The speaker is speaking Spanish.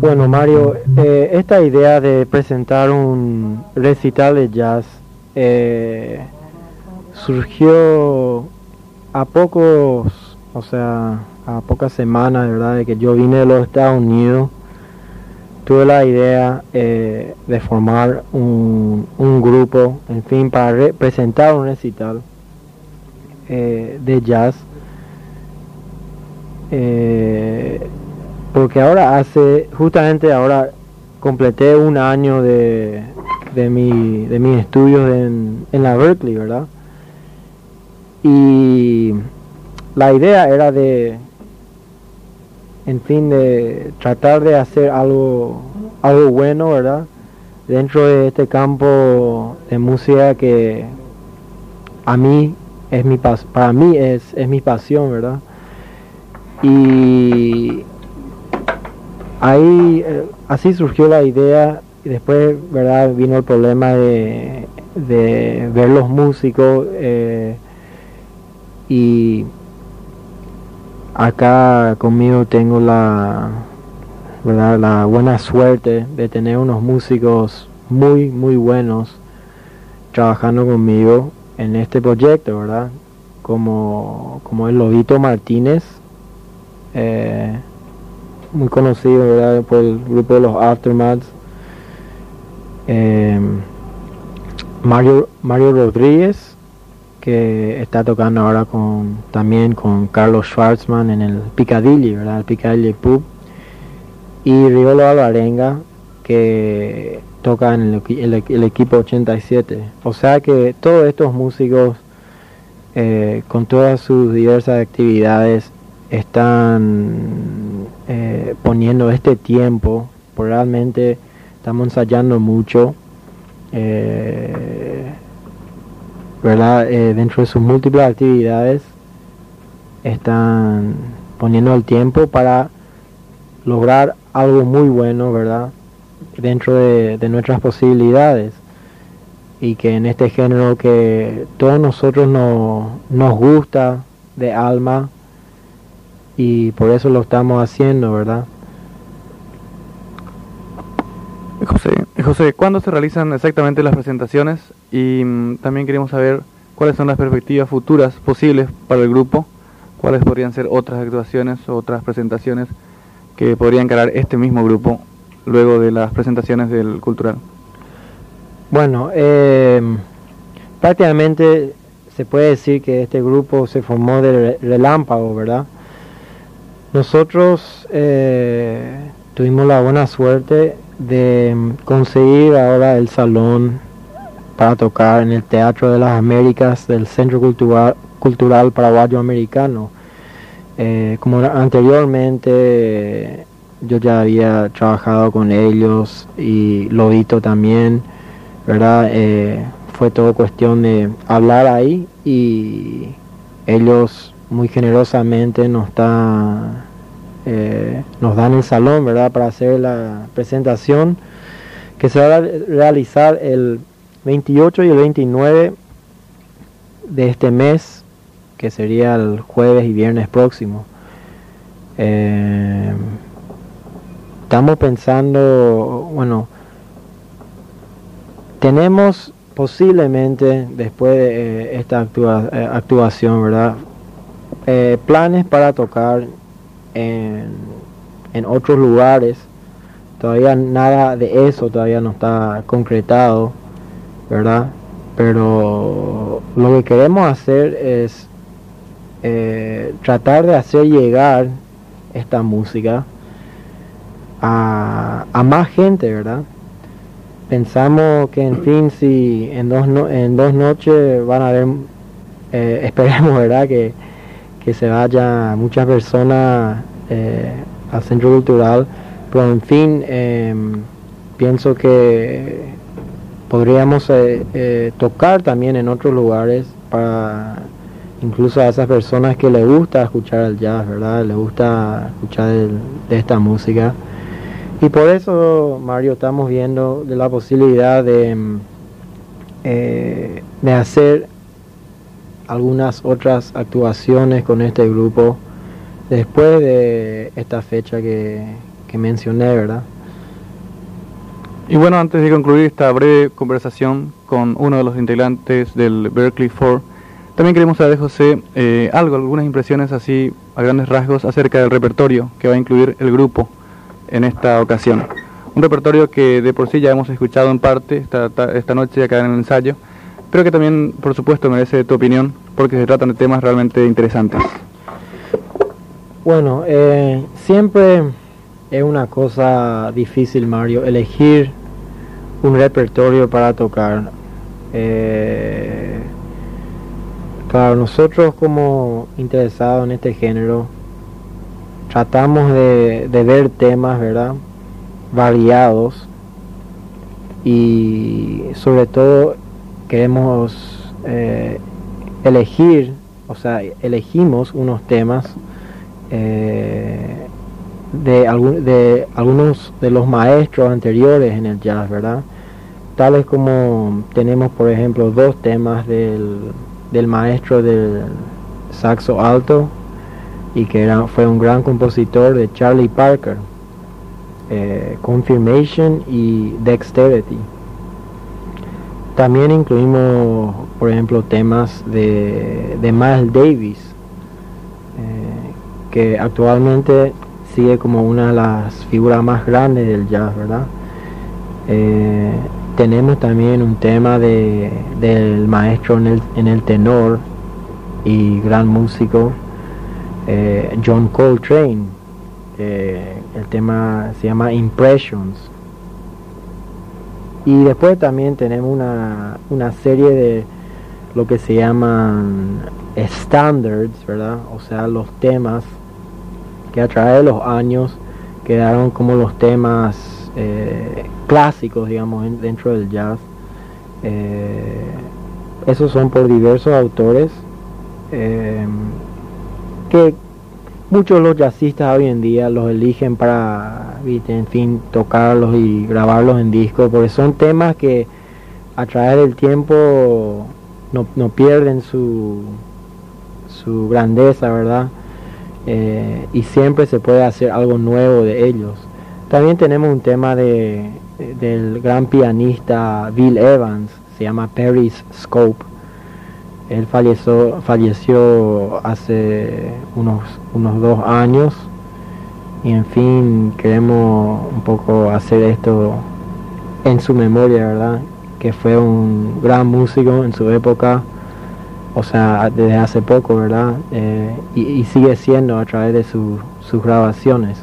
Bueno, Mario, eh, esta idea de presentar un recital de jazz eh, surgió a pocos, o sea, a pocas semanas, ¿verdad?, de que yo vine de los Estados Unidos. Tuve la idea eh, de formar un, grupo, en fin, para presentar un recital de jazz porque ahora hace, justamente ahora completé un año de, de, mi, de mis estudios en, en la Berkeley, ¿verdad? Y la idea era de, en fin, de tratar de hacer algo, algo bueno, ¿verdad? Dentro de este campo de música que a mí es mi para mí es, es mi pasión, ¿verdad? Y ahí eh, así surgió la idea y después verdad vino el problema de, ver los músicos eh, y acá conmigo tengo la verdad la buena suerte de tener unos músicos muy muy buenos trabajando conmigo en este proyecto verdad como como el Lobito Martínez eh, muy conocido por el grupo de los Aftermaths. Em, Mario, Mario Rodríguez, que está tocando ahora con también con Carlos Schwartzman en el Piccadilly, ¿verdad? El Piccadilly Pub. Y Riolo Alvarenga, que toca en el, equipo 87. O sea que todos estos músicos, eh, con todas sus diversas actividades, están eh, poniendo este tiempo, realmente estamos ensayando mucho, eh, ¿verdad? Eh, dentro de sus múltiples actividades están poniendo el tiempo para lograr algo muy bueno, ¿verdad? Dentro de, nuestras posibilidades y que en este género que todos nosotros nos gusta de alma, y por eso lo estamos haciendo, ¿verdad? José, José, ¿cuándo se realizan exactamente las presentaciones? Y mm, también queremos saber cuáles son las perspectivas futuras posibles para el grupo, cuáles podrían ser otras actuaciones o otras presentaciones que podría encarar este mismo grupo luego de las presentaciones del cultural. Bueno, eh, prácticamente se puede decir que este grupo se formó de relámpago, ¿verdad? Nosotros eh, tuvimos la buena suerte de conseguir ahora el salón para tocar en el Teatro de las Américas del Centro Cultural, Cultural Paraguayo Americano. Eh, como anteriormente yo ya había trabajado con ellos y Lobito también, ¿verdad? Eh, fue todo cuestión de hablar ahí y ellos muy generosamente nos está eh, nos dan el salón verdad para hacer la presentación que se va a realizar el 28 y el 29 de este mes que sería el jueves y viernes próximo. Eh, estamos pensando bueno tenemos posiblemente después de eh, esta actuación verdad eh, planes para tocar en, en otros lugares. Todavía nada de eso todavía no está concretado, ¿verdad? Pero lo que queremos hacer es eh, tratar de hacer llegar esta música a, a, más gente, ¿verdad? Pensamos que en fin, si en dos, en dos noches van a haber, eh, esperemos, ¿verdad? Que, que se vaya muchas personas eh, al centro cultural, pero en fin, em, pienso que podríamos eh, eh, tocar también en otros lugares para incluso a esas personas que les gusta escuchar el jazz, ¿verdad? Les gusta escuchar de esta música. Y por eso, Mario, estamos viendo la posibilidad de, em, de hacer algunas otras actuaciones con este grupo después de esta fecha que, que mencioné, ¿verdad? Y bueno, antes de concluir esta breve conversación con uno de los integrantes del Berkeley 4, también queremos saber de José eh, algo, algunas impresiones así a grandes rasgos acerca del repertorio que va a incluir el grupo en esta ocasión. Un repertorio que de por sí ya hemos escuchado en parte esta, esta noche acá en el ensayo, pero que también, por supuesto, merece tu opinión porque se tratan de temas realmente interesantes. Bueno, eh, siempre es una cosa difícil, Mario, elegir un repertorio para tocar. Eh, claro, nosotros como interesados en este género, tratamos de, ver temas, ¿verdad? Variados y sobre todo queremos eh, elegir, o sea, elegimos unos temas eh, de, algún, de algunos de los maestros anteriores en el jazz, ¿verdad? Tales como tenemos, por ejemplo, dos temas del, del maestro del saxo alto y que era, fue un gran compositor de Charlie Parker, eh, Confirmation y Dexterity. También incluimos, por ejemplo, temas de, de Miles Davis, eh, que actualmente sigue como una de las figuras más grandes del jazz, ¿verdad? Eh, tenemos también un tema de, del maestro en el, en el tenor y gran músico eh, John Coltrane. el tema se llama Impressions. Y después también tenemos una, una serie de lo que se llaman standards, ¿verdad? O sea, los temas que a través de los años quedaron como los temas eh, clásicos, digamos, dentro del jazz. Eh, esos son por diversos autores eh, que muchos los jazzistas hoy en día los eligen para, en fin, tocarlos y grabarlos en disco, porque son temas que a través del tiempo no, no pierden su, su grandeza, ¿verdad? Eh, y siempre se puede hacer algo nuevo de ellos. También tenemos un tema de, del gran pianista Bill Evans, se llama Perry's Scope. Él falleció, falleció hace unos, unos dos años y en fin queremos un poco hacer esto en su memoria, ¿verdad? Que fue un gran músico en su época o sea, desde hace poco, ¿verdad? Eh, y, sigue siendo a través de sus grabaciones.